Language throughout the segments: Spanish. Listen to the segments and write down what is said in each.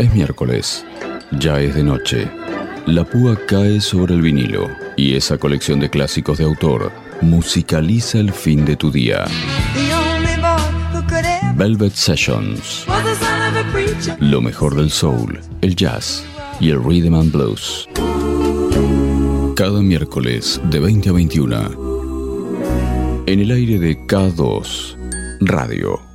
Es miércoles, ya es de noche. La púa cae sobre el vinilo y esa colección de clásicos de autor musicaliza el fin de tu día. Velvet Sessions. Lo mejor del soul, el jazz y el rhythm and blues. Cada miércoles de 20 a 21. En el aire de K2 Radio.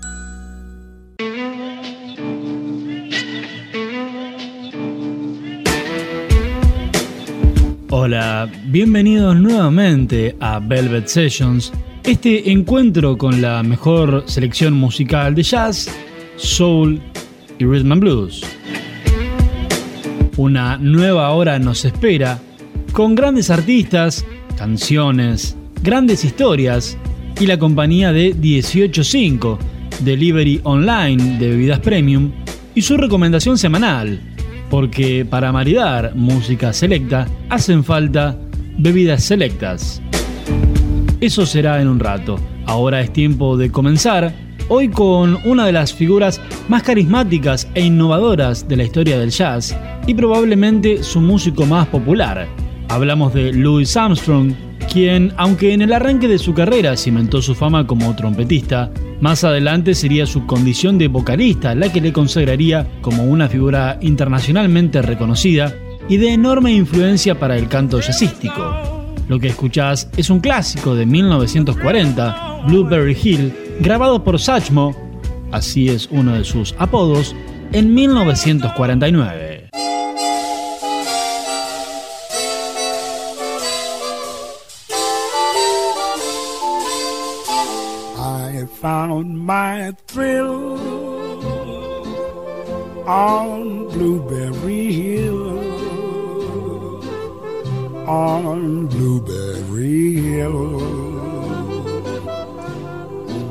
Hola, bienvenidos nuevamente a Velvet Sessions, este encuentro con la mejor selección musical de jazz, soul y rhythm and blues. Una nueva hora nos espera con grandes artistas, canciones, grandes historias y la compañía de 185, delivery online de bebidas premium y su recomendación semanal porque para maridar música selecta hacen falta bebidas selectas. Eso será en un rato. Ahora es tiempo de comenzar, hoy con una de las figuras más carismáticas e innovadoras de la historia del jazz y probablemente su músico más popular. Hablamos de Louis Armstrong, quien, aunque en el arranque de su carrera cimentó su fama como trompetista, más adelante sería su condición de vocalista la que le consagraría como una figura internacionalmente reconocida y de enorme influencia para el canto jazzístico. Lo que escuchás es un clásico de 1940, Blueberry Hill, grabado por Satchmo, así es uno de sus apodos, en 1949. Found my thrill on Blueberry Hill. On Blueberry Hill.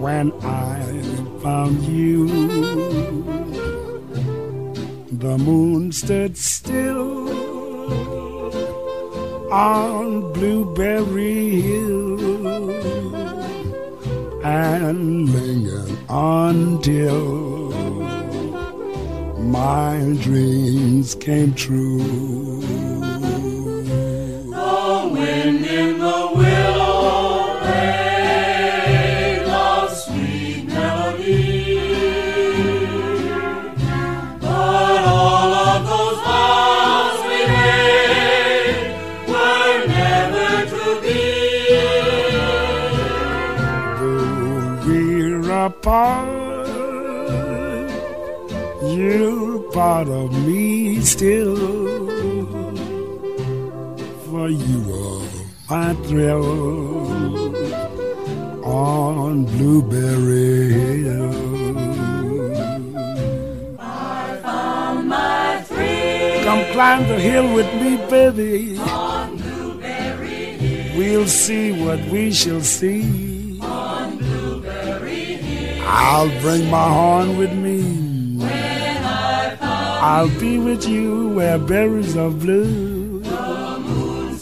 When I found you, the moon stood still on Blueberry Hill and linger until my dreams came true. Part of me still. For you are my thrill on Blueberry Hill. Come climb the hill with me, baby. on Blueberry Hill. We'll see what we shall see. On Blueberry Hill. I'll bring my horn with I'll be with you where berries are blue. the moon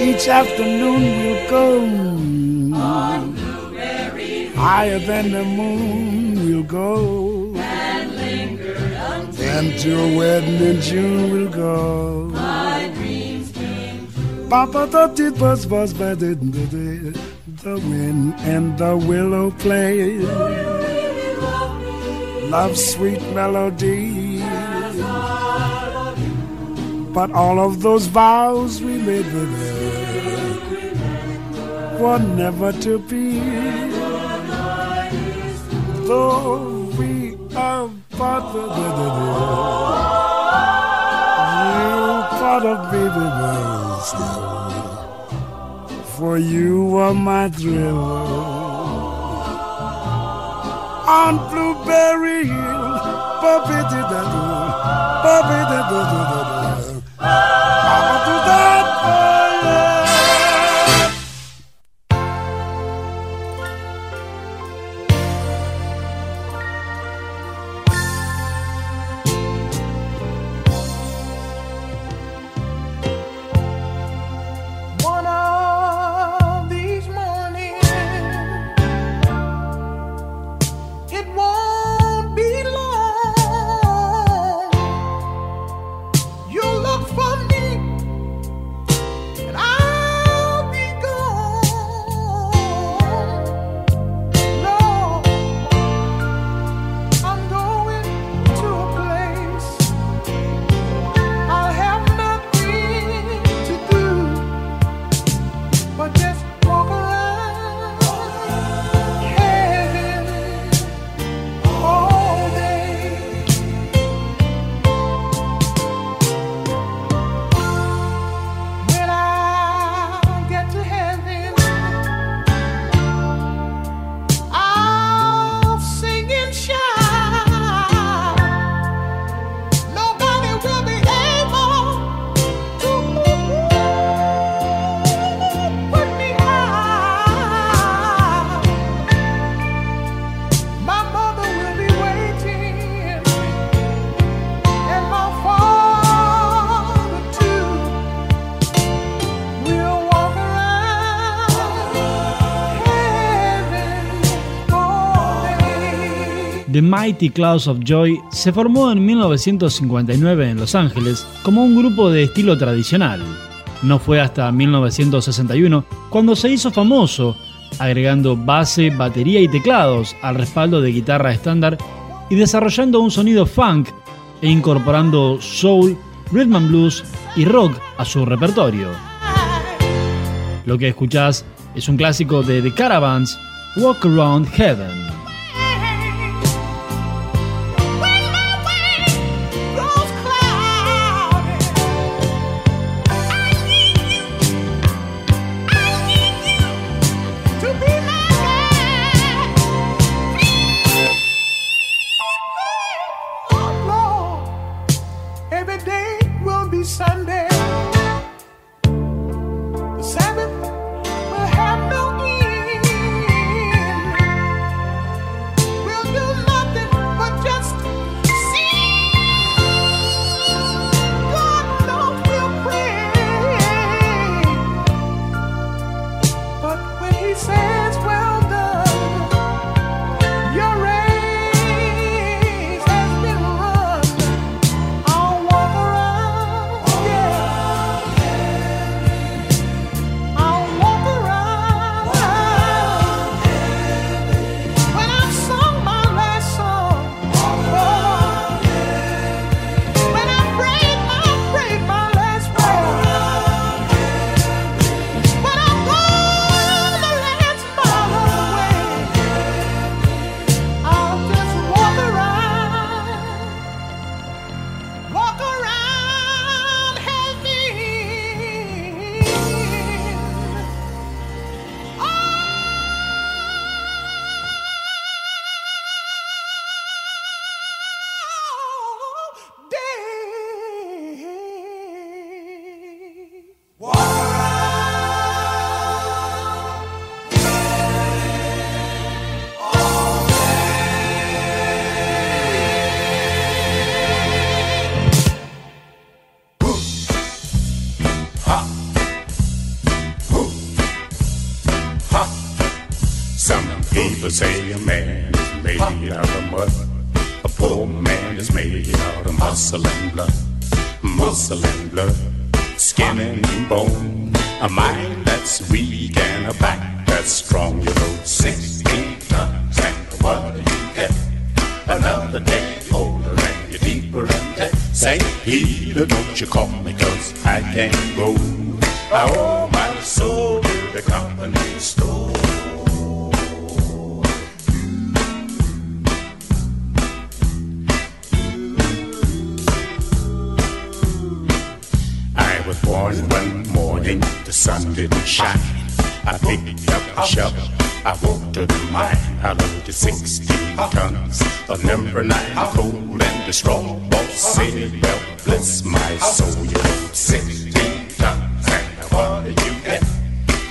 Each afternoon we'll go on Blueberry higher than the moon. We'll go and lingered until and to a wedding in June we'll go. my dreams came true. Papa thought it was was but it the wind and the willow play. Love sweet melody. But all of those vows we made with her were never to be. Though we are part of the you part of baby still. For you are my thrill on Blueberry Hill. Ba-bi-di-da-do, ba-bi-di-da-do-do-do. I'll Mighty Clouds of Joy se formó en 1959 en Los Ángeles como un grupo de estilo tradicional. No fue hasta 1961 cuando se hizo famoso, agregando base, batería y teclados al respaldo de guitarra estándar y desarrollando un sonido funk e incorporando soul, rhythm and blues y rock a su repertorio. Lo que escuchás es un clásico de The Caravans, Walk Around Heaven. made out of mud. A poor man is made out of muscle and blood. Muscle and blood, skin and bone. A mind that's weak and a back that's strong. You know, sixteen tons and what do you get? Another day older and you're deeper in debt. Say, Peter, don't you call me, cause I can't go. I owe my soul to the company store. And one morning the sun didn't shine. I picked up a shovel. I walked to the mine. I loaded 16 tons of number nine coal and the straw. Boss said, "Well, bless my soul, you load 16 tons, and what did you get?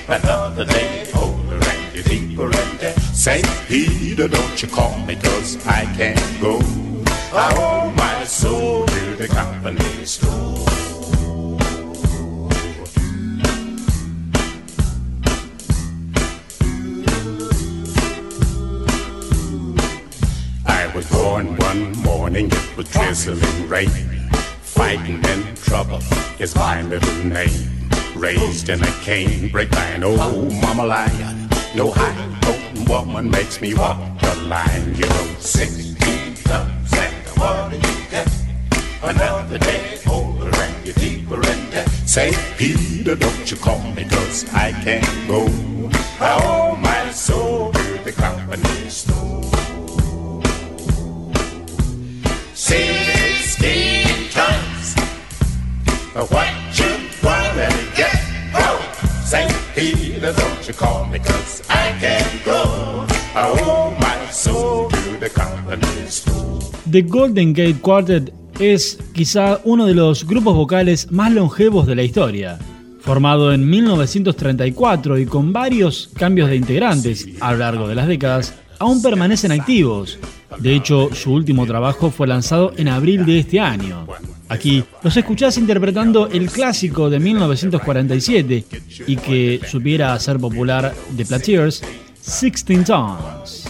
Another day older and you're deeper in debt. Saint Peter, don't you call me 'cause I can't go. I owe my soul to the company store." with drizzling rain. Fighting and trouble is my middle name. Raised in a canebrake an old mama lion. No high potent woman makes me walk the line. You know, sixteen thumbs and what do you get? Another day older and you're deeper in debt. Say, Peter, don't you call me, cause I can't go. I owe my soul to the company store. The Golden Gate Quartet es quizá uno de los grupos vocales más longevos de la historia. Formado en 1934 y con varios cambios de integrantes a lo largo de las décadas, aún permanecen activos. De hecho, su último trabajo fue lanzado en abril de este año aquí. Los escuchás interpretando el clásico de 1947 y que supiera ser popular de Plateers, Sixteen Tons.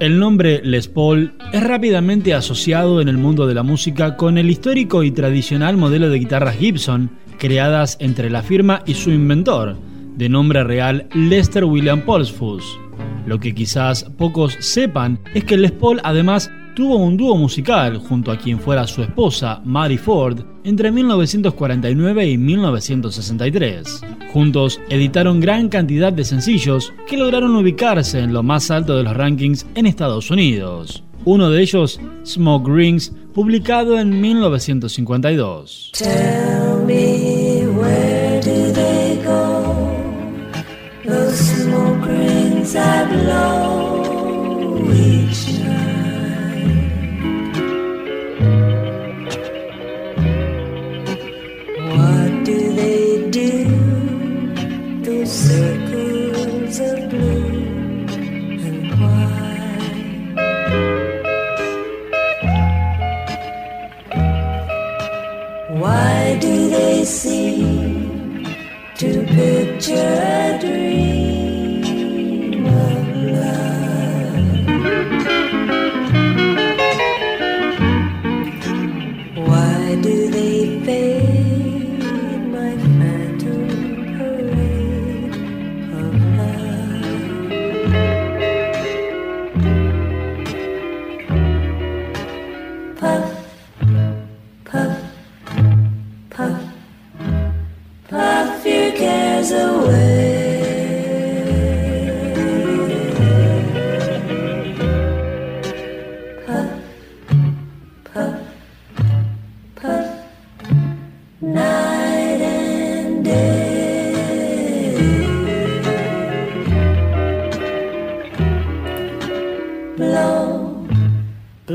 El nombre Les Paul es rápidamente asociado en el mundo de la música con el histórico y tradicional modelo de guitarras Gibson, creadas entre la firma y su inventor, de nombre real Lester William Polsfus. Lo que quizás pocos sepan es que Les Paul además tuvo un dúo musical junto a quien fuera su esposa, Mary Ford, entre 1949 y 1963. Juntos editaron gran cantidad de sencillos que lograron ubicarse en lo más alto de los rankings en Estados Unidos. Uno de ellos, Smoke Rings, publicado en 1952. Tell me winds are blowing.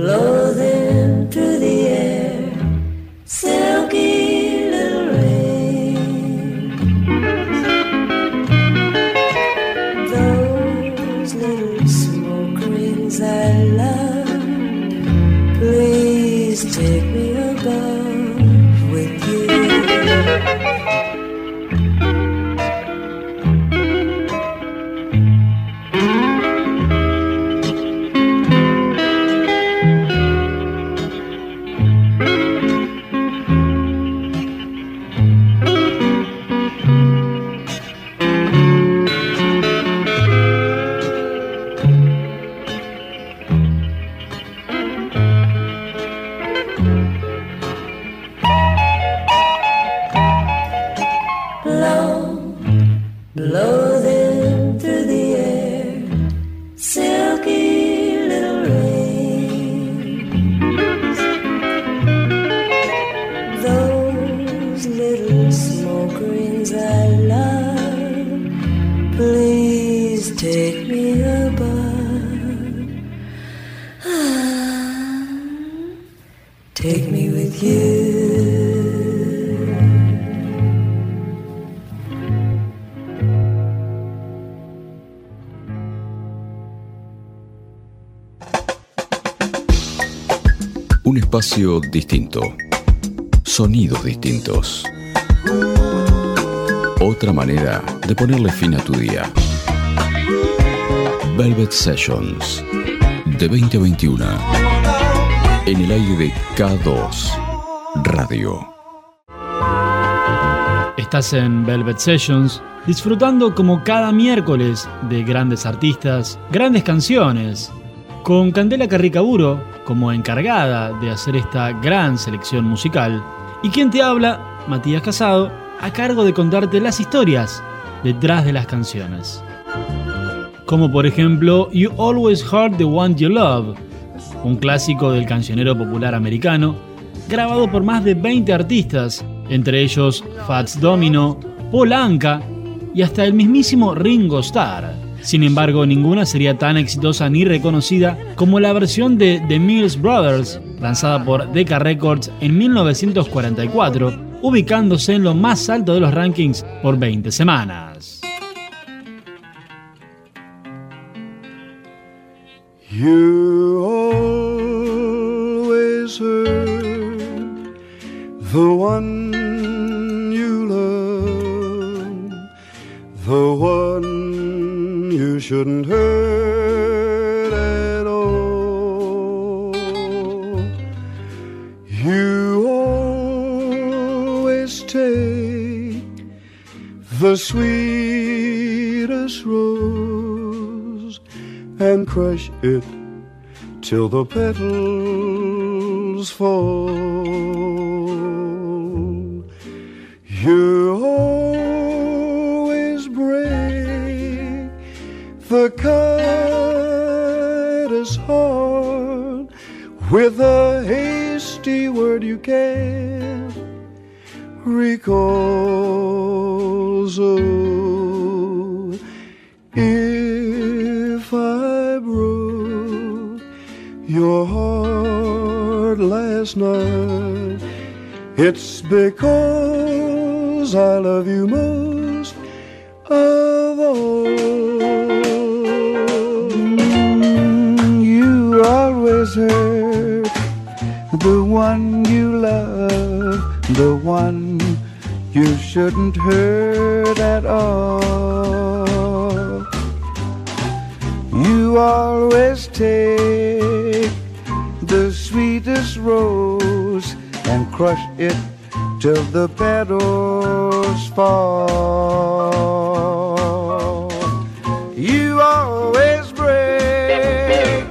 Blow this. De ponerle fin a tu día. Velvet Sessions. De 20 a 21. En el aire de K2 Radio. Estás en Velvet Sessions, disfrutando como cada miércoles de grandes artistas, grandes canciones, con Candela Carricaburo como encargada de hacer esta gran selección musical, y quien te habla, Matías Casado, a cargo de contarte las historias detrás de las canciones. Como por ejemplo You Always Heart the One You Love, un clásico del cancionero popular americano, grabado por más de 20 artistas, entre ellos Fats Domino, Paul Anka y hasta el mismísimo Ringo Starr. Sin embargo, ninguna sería tan exitosa ni reconocida como la versión de The Mills Brothers, lanzada por Decca Records en 1944, ubicándose en lo más alto de los rankings por 20 semanas. It till the petals fall. You always break the kindest heart with a hasty word you can't recall. So if I your heart last night, it's because I love you most of all. You always hurt the one you love, the one you shouldn't hurt at all. You always take sweetest rose and crush it till the petals fall. You always break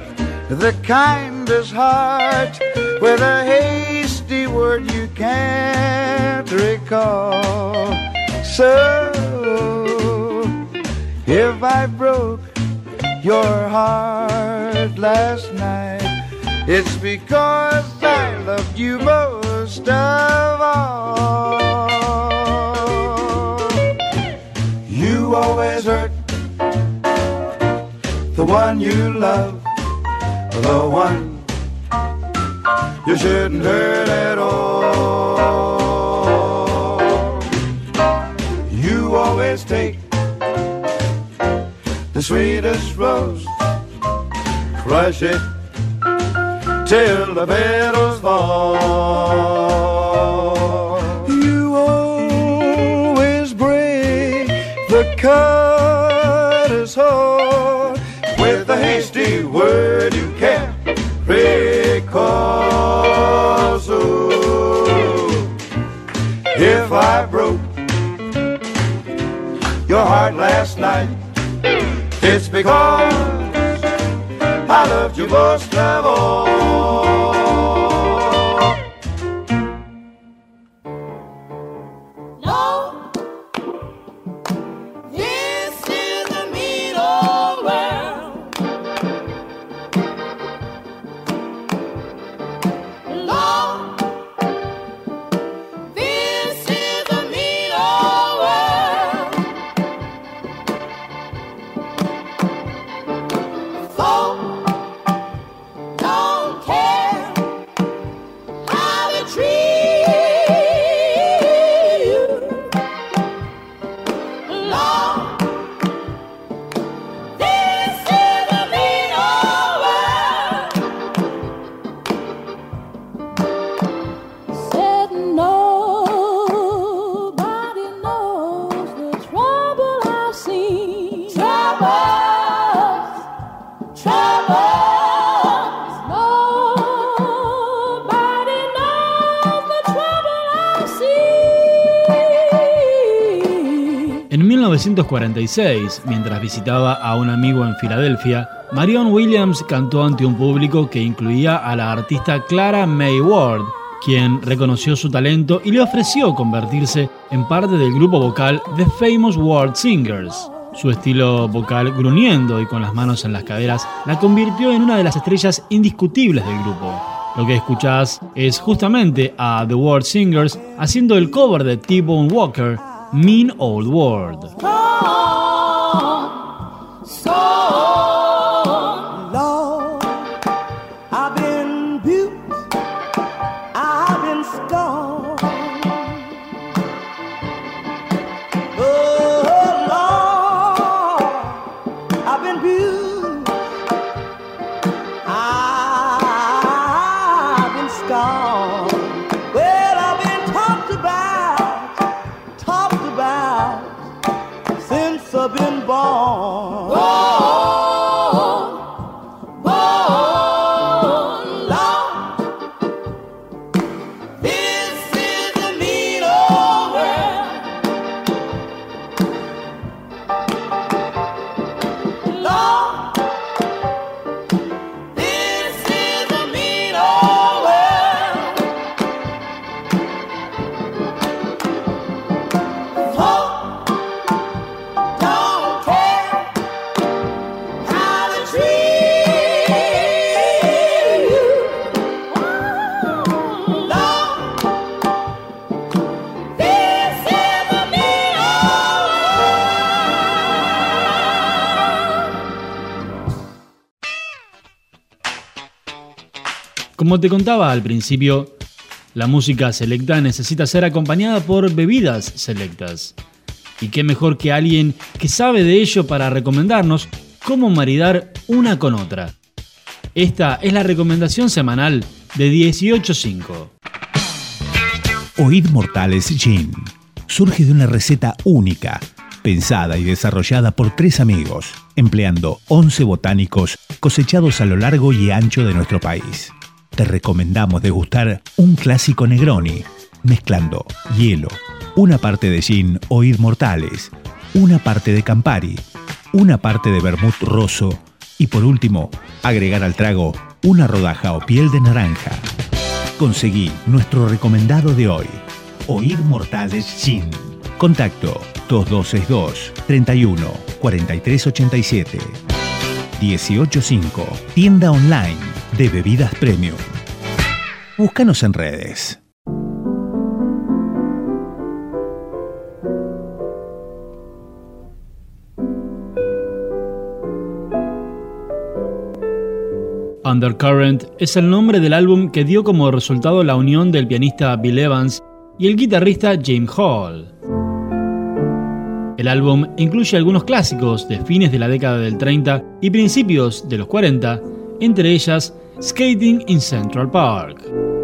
the kindest heart with a hasty word you can't recall. So, if I broke your heart last night, it's because I loved you most of all. You always hurt the one you love, the one you shouldn't hurt at all. You always take the sweetest rose, crush it till the petals fall. You always break the cutter's heart with a hasty word you can't recall. So if I broke your heart last night, it's because I loved you most of all. 1946, mientras visitaba a un amigo en Filadelfia, Marion Williams cantó ante un público que incluía a la artista Clara May Ward, quien reconoció su talento y le ofreció convertirse en parte del grupo vocal The Famous World Singers. Su estilo vocal gruñendo y con las manos en las caderas la convirtió en una de las estrellas indiscutibles del grupo. Lo que escuchás es justamente a The World Singers haciendo el cover de T-Bone Walker, Mean Old World. Como te contaba al principio, la música selecta necesita ser acompañada por bebidas selectas. Y qué mejor que alguien que sabe de ello para recomendarnos cómo maridar una con otra. Esta es la recomendación semanal de 185. Oíd Mortales Gin surge de una receta única, pensada y desarrollada por tres amigos, empleando 11 botánicos cosechados a lo largo y ancho de nuestro país te recomendamos degustar un clásico Negroni, mezclando hielo, una parte de gin o mortales, una parte de Campari, una parte de vermut rosso y por último, agregar al trago una rodaja o piel de naranja. Conseguí nuestro recomendado de hoy, Oír Mortales Gin. Contacto 2262 31 4387. 185. Tienda online de bebidas premium. Búscanos en redes. Undercurrent es el nombre del álbum que dio como resultado la unión del pianista Bill Evans y el guitarrista James Hall. El álbum incluye algunos clásicos de fines de la década del 30 y principios de los 40, entre ellas Skating in Central Park.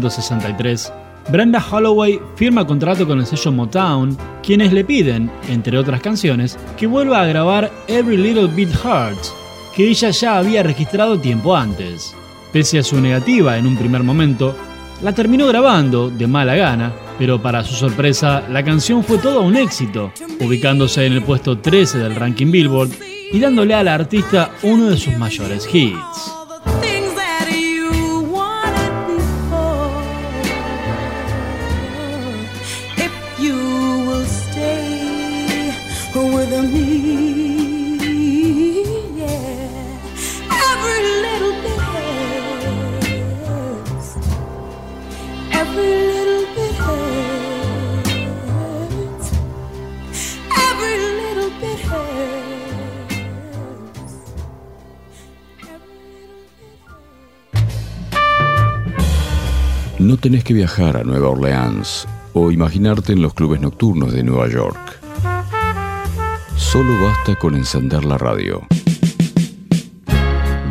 1963, Brenda Holloway firma contrato con el sello Motown, quienes le piden, entre otras canciones, que vuelva a grabar Every Little Bit Hurts, que ella ya había registrado tiempo antes. Pese a su negativa en un primer momento, la terminó grabando de mala gana, pero para su sorpresa, la canción fue todo un éxito, ubicándose en el puesto 13 del ranking Billboard y dándole a la artista uno de sus mayores hits. Tenés que viajar a Nueva Orleans o imaginarte en los clubes nocturnos de Nueva York. Solo basta con encender la radio.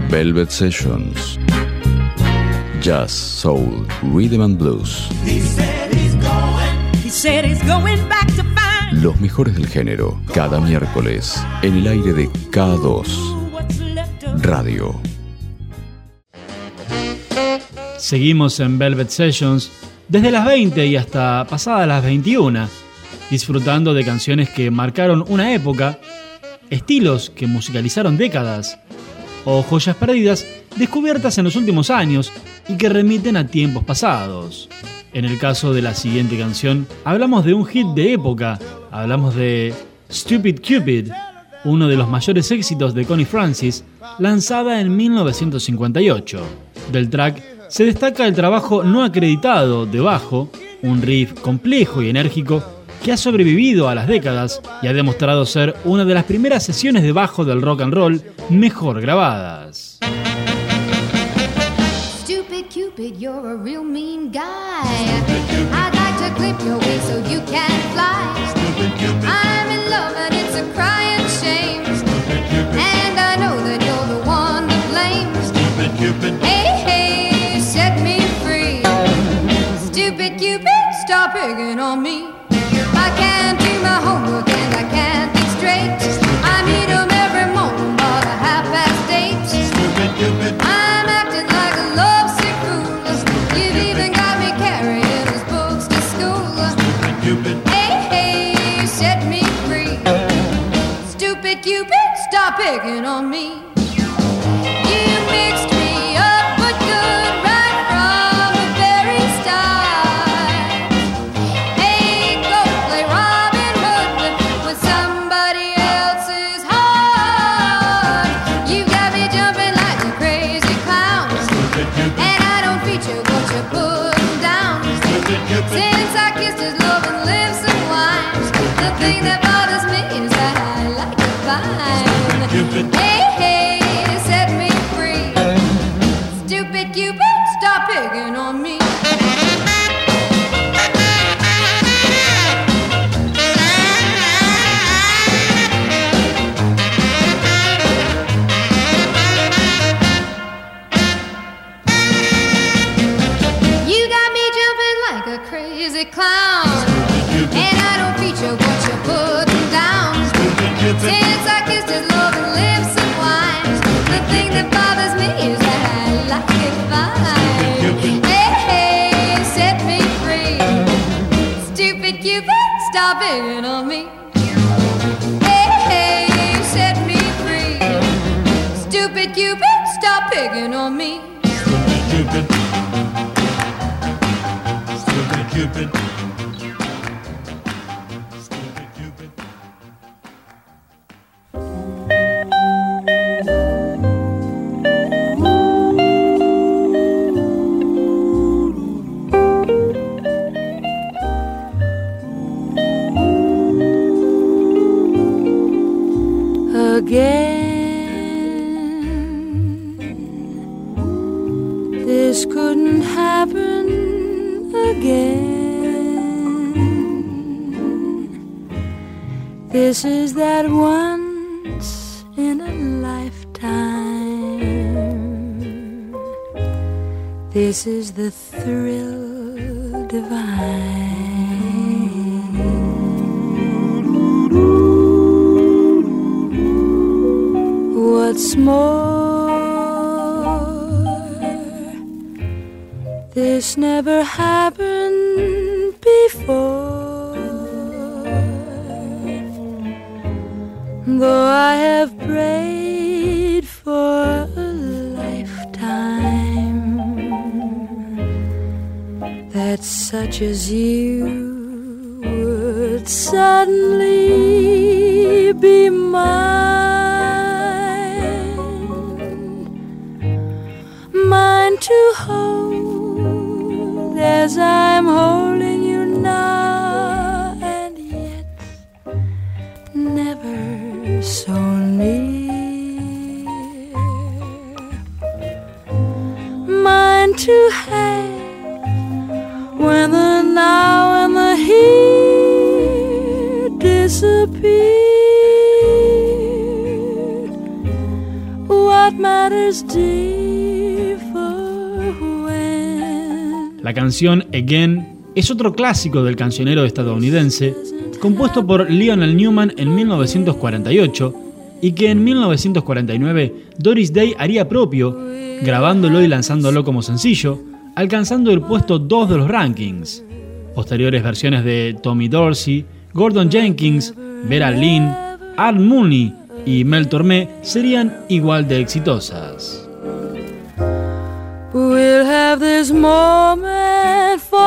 Velvet Sessions. Jazz, Soul, Rhythm and Blues. Los mejores del género, cada miércoles, en el aire de K2 what's left of Radio. Seguimos en Velvet Sessions desde las 20 y hasta pasadas las 21, disfrutando de canciones que marcaron una época, estilos que musicalizaron décadas o joyas perdidas descubiertas en los últimos años y que remiten a tiempos pasados. En el caso de la siguiente canción, hablamos de un hit de época, hablamos de Stupid Cupid, uno de los mayores éxitos de Connie Francis, lanzada en 1958. Del track se destaca el trabajo no acreditado de bajo, un riff complejo y enérgico que ha sobrevivido a las décadas y ha demostrado ser una de las primeras sesiones de bajo del rock and roll mejor grabadas. Stupid Cupid, you're a real mean guy. I'd like to clip your wings so you can fly. I'm in love and it's a crying shame. And I know that you're the one to blame. Hey, hey, Stop picking on me. I can't do my homework and I can't think straight. I need 'em every morning about a half past eight. I'm acting like a lovesick fool. You've even got me carrying his books to school. Hey, hey, set me free. Stupid Cupid, stop picking on me. I've on me. This is that once in a lifetime. This is the thrill divine. What's more, this never happened Though I have prayed for a lifetime that such as you would suddenly be mine. Mine to hold as I'm La canción Again es otro clásico del cancionero estadounidense, compuesto por Lionel Newman en 1948 y que en 1949 Doris Day haría propio, grabándolo y lanzándolo como sencillo, alcanzando el puesto 2 de los rankings. Posteriores versiones de Tommy Dorsey, Gordon Jenkins, Vera Lynn, Art Mooney y Mel Tormé serían igual de exitosas. We'll have this moment forever,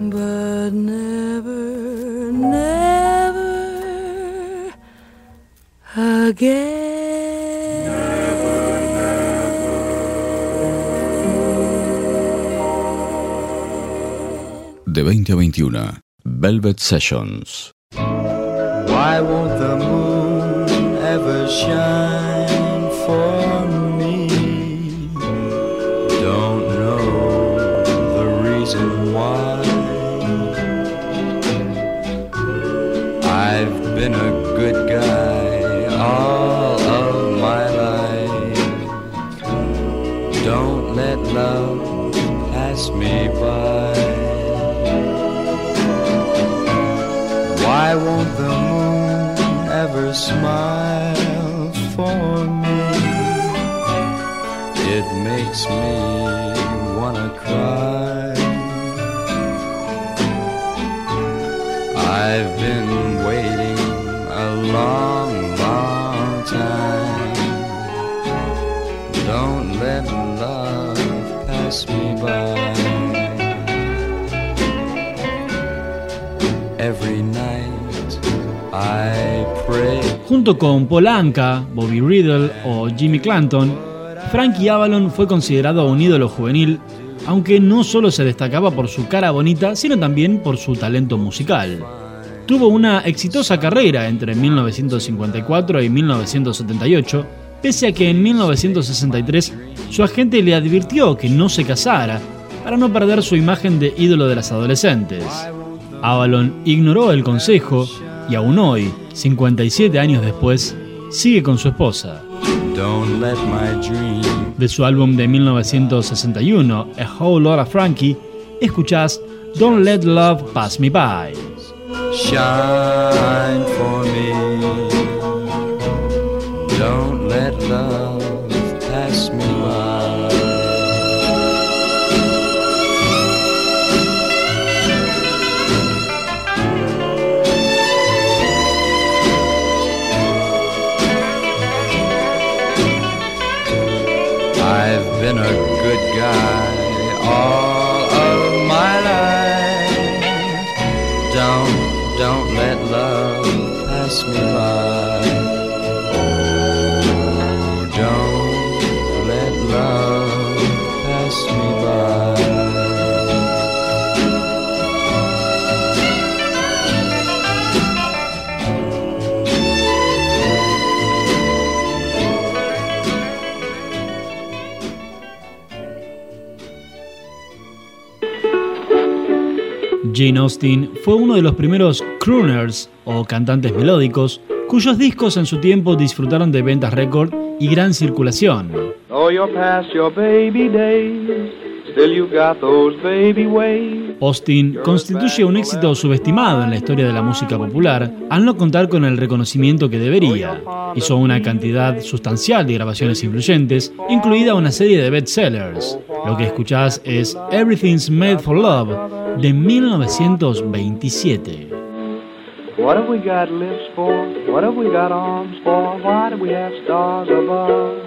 but never, never again. De 20 a 21, Velvet Sessions. Why won't the moon ever shine Junto con Paul Anka, Bobby Riddle o Jimmy Clanton, Frankie Avalon fue considerado un ídolo juvenil, aunque no solo se destacaba por su cara bonita, sino también por su talento musical. Tuvo una exitosa carrera entre 1954 y 1978, pese a que en 1963 su agente le advirtió que no se casara para no perder su imagen de ídolo de las adolescentes. Avalon ignoró el consejo y aún hoy, 57 años después, sigue con su esposa. Don't let my dream De su álbum de 1961, A Whole Lotta Frankie, escuchás Don't Let Love Pass Me By. Shine for me. Austen fue uno de los primeros crooners o cantantes melódicos cuyos discos en su tiempo disfrutaron de ventas récord y gran circulación. Ways. Austin constituye un éxito subestimado en la historia de la música popular al no contar con el reconocimiento que debería. Hizo una cantidad sustancial de grabaciones influyentes, incluida una serie de bestsellers. Lo que escuchás es Everything's Made for Love de 1927. What have we got lips for? What have we got arms for? Why do we have stars above?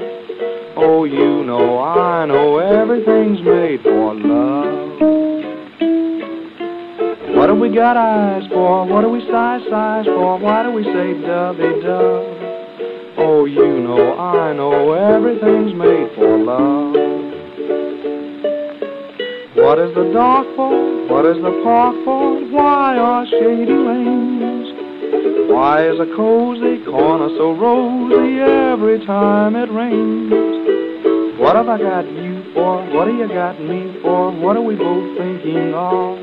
Oh, you know, I know everything's made for love. What have we got eyes for? What do we size size for? Why do we say dovey dove? Oh, you know, I know everything's made for What is the dark for? What is the park for? Why are shady lanes? Why is a cozy corner so rosy every time it rains? What have I got you for? What have you got me for? What are we both thinking of?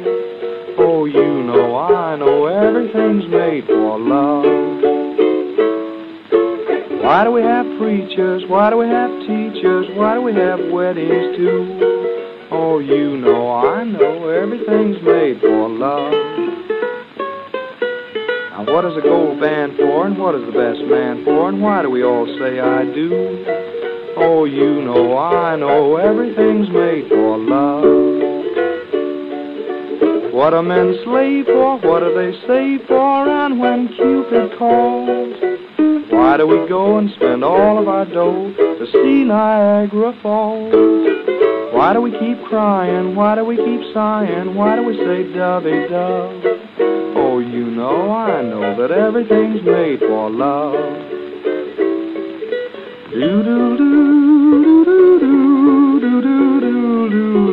Oh, you know, I know everything's made for love. Why do we have preachers? Why do we have teachers? Why do we have weddings too? Oh, you know, I know everything's made for love. Now, what is a gold band for, and what is the best man for, and why do we all say I do? Oh, you know, I know everything's made for love. What are men slave for? What do they save for? And when Cupid calls, why do we go and spend all of our dough to see Niagara Falls? Why do we keep crying? Why do we keep sighing? Why do we say dovey dove? Oh, you know, I know that everything's made for love. Do do do do do do do do do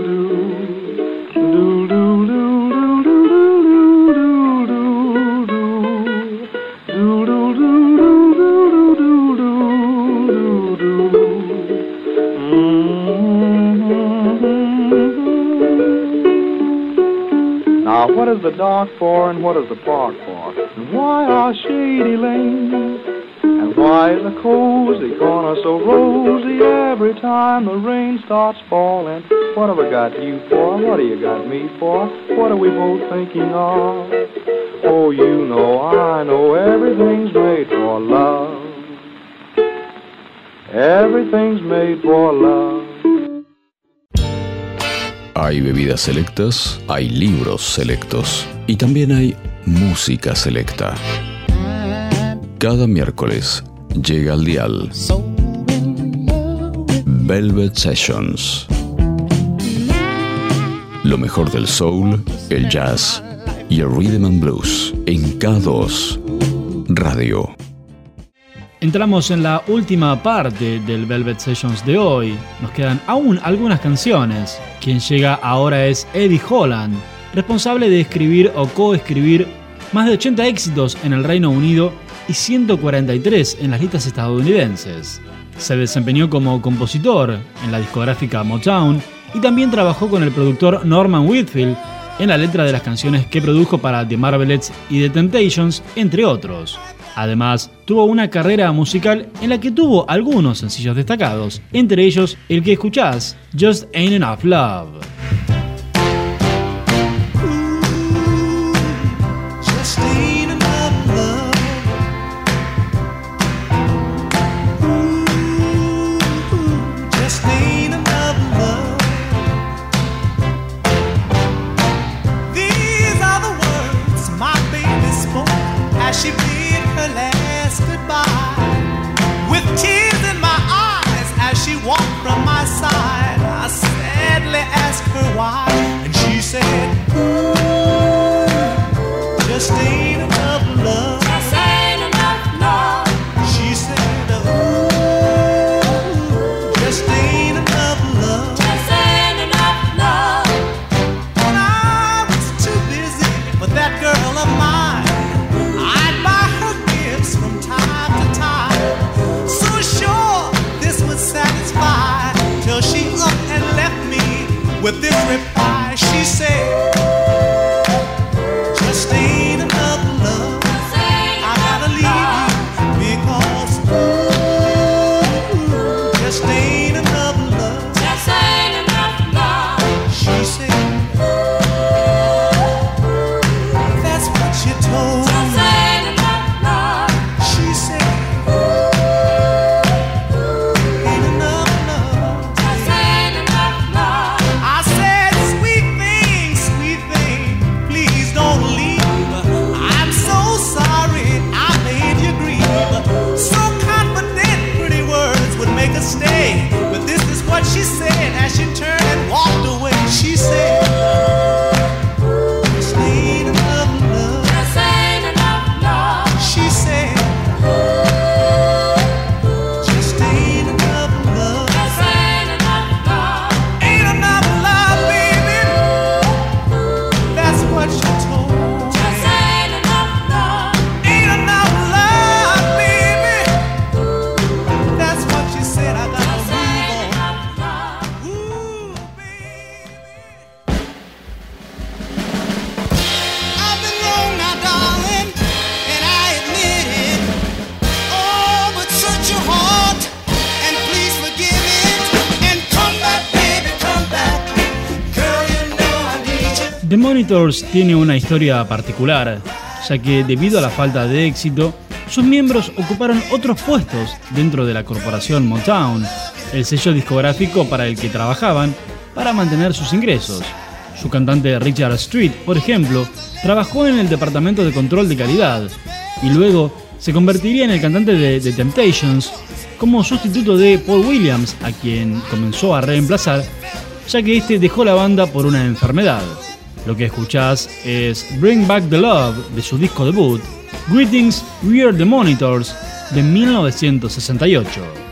is the dark for and what is the park for? And why are shady lanes? And why is the cozy corner so rosy every time the rain starts falling? What have I got you for? What have you got me for? What are we both thinking of? Oh, you know, I know everything's made for love. Everything's made for love. Hay bebidas selectas, hay libros selectos y también hay música selecta. Cada miércoles llega al dial Velvet Sessions. Lo mejor del soul, el jazz y el rhythm and blues en K2 Radio. Entramos en la última parte del Velvet Sessions de hoy. Nos quedan aún algunas canciones. Quien llega ahora es Eddie Holland, responsable de escribir o coescribir más de 80 éxitos en el Reino Unido y 143 en las listas estadounidenses. Se desempeñó como compositor en la discográfica Motown y también trabajó con el productor Norman Whitfield en la letra de las canciones que produjo para The Marvelettes y The Temptations, entre otros. Además, tuvo una carrera musical en la que tuvo algunos sencillos destacados, entre ellos el que escuchás, Just Ain't Enough Love. Editors tiene una historia particular, ya que debido a la falta de éxito, sus miembros ocuparon otros puestos dentro de la corporación Motown, el sello discográfico para el que trabajaban para mantener sus ingresos. Su cantante Richard Street, por ejemplo, trabajó en el departamento de control de calidad y luego se convertiría en el cantante de The Temptations como sustituto de Paul Williams, a quien comenzó a reemplazar, ya que este dejó la banda por una enfermedad. Lo que escuchás es Bring Back the Love de su disco debut, Greetings We Are the Monitors de 1968.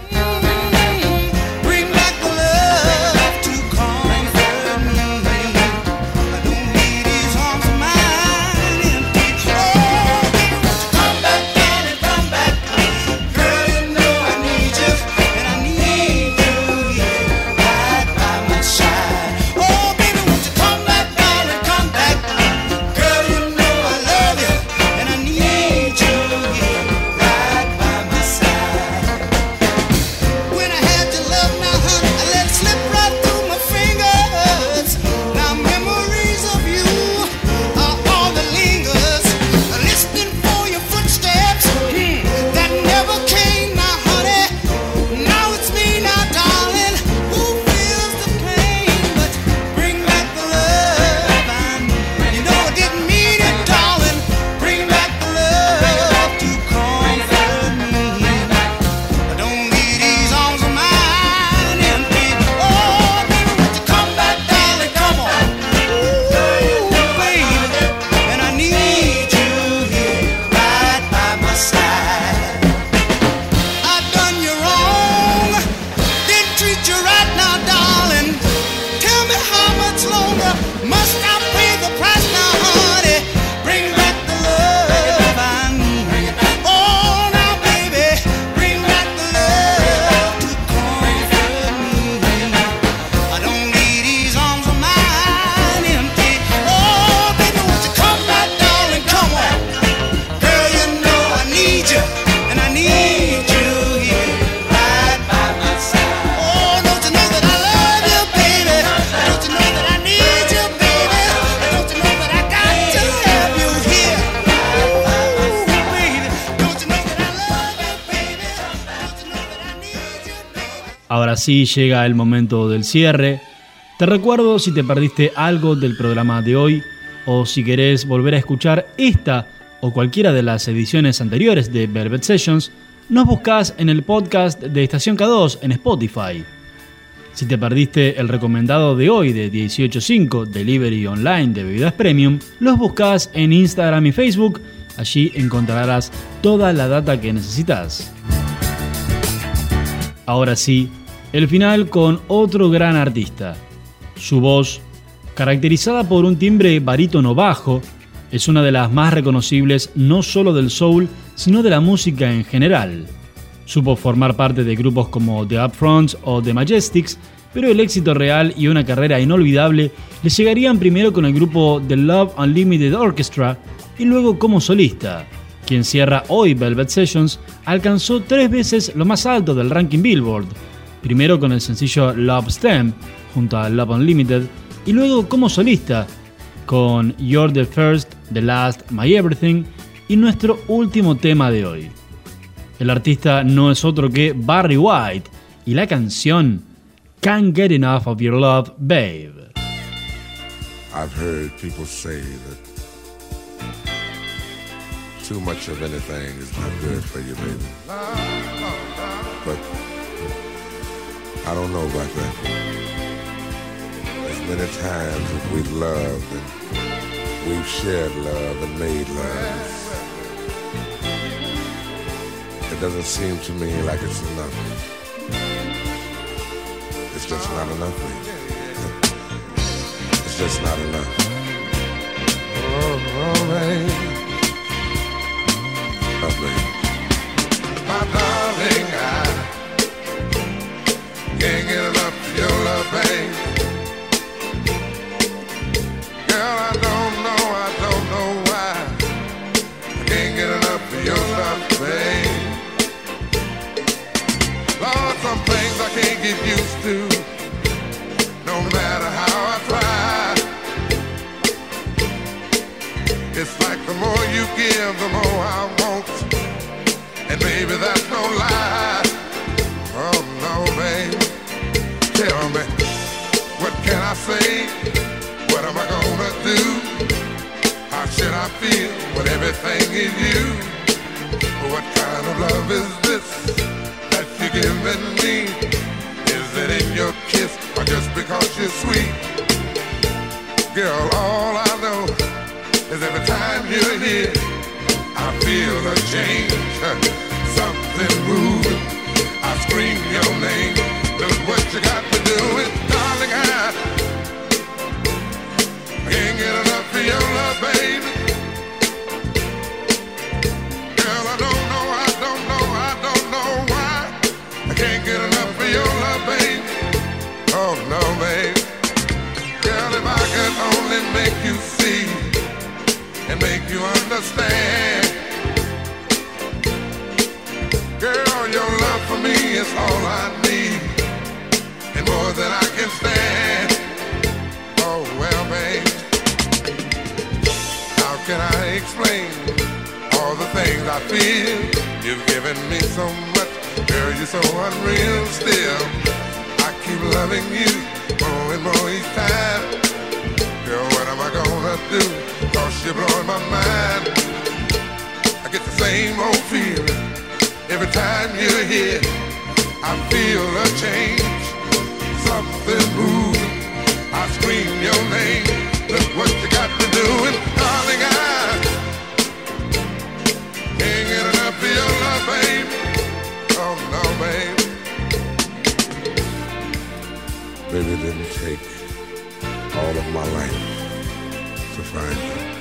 así llega el momento del cierre. Te recuerdo si te perdiste algo del programa de hoy o si querés volver a escuchar esta o cualquiera de las ediciones anteriores de Velvet Sessions, nos buscas en el podcast de Estación K2 en Spotify. Si te perdiste el recomendado de hoy de 18.5 Delivery Online de Bebidas Premium, los buscas en Instagram y Facebook. Allí encontrarás toda la data que necesitas. Ahora sí, el final con otro gran artista. Su voz, caracterizada por un timbre barítono bajo, es una de las más reconocibles no solo del soul, sino de la música en general. Supo formar parte de grupos como The Upfronts o The Majestics, pero el éxito real y una carrera inolvidable le llegarían primero con el grupo The Love Unlimited Orchestra y luego como solista. Quien cierra hoy Velvet Sessions alcanzó tres veces lo más alto del ranking Billboard, primero con el sencillo Love Stem junto a Love Unlimited y luego como solista con You're the First, The Last, My Everything y nuestro último tema de hoy. El artista no es otro que Barry White y la canción Can't Get Enough of Your Love, Babe. I've heard people say that too much of anything is not good for you, baby. I don't know about that. As many times as we've loved and we've shared love and made love, it doesn't seem to me like it's enough. It's just not enough, baby. It's just not enough. Oh, oh baby. Oh, baby. Same old feeling every time you're here. I feel a change, something moving. I scream your name. Look what you got to do, darling, I can't get enough of your love, babe. Oh no, babe. Baby, didn't take all of my life to find you.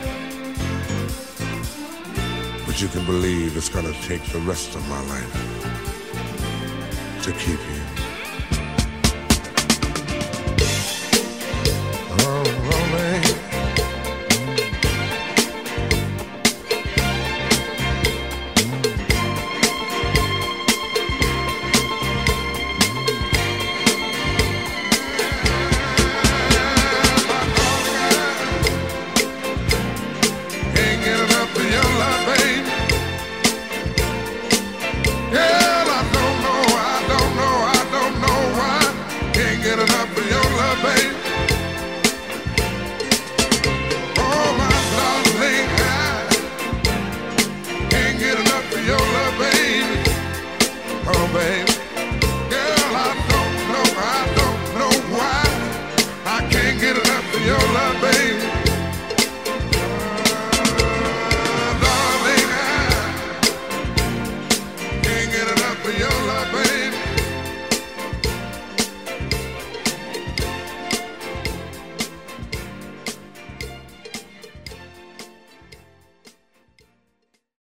You can believe it's gonna take the rest of my life to keep you.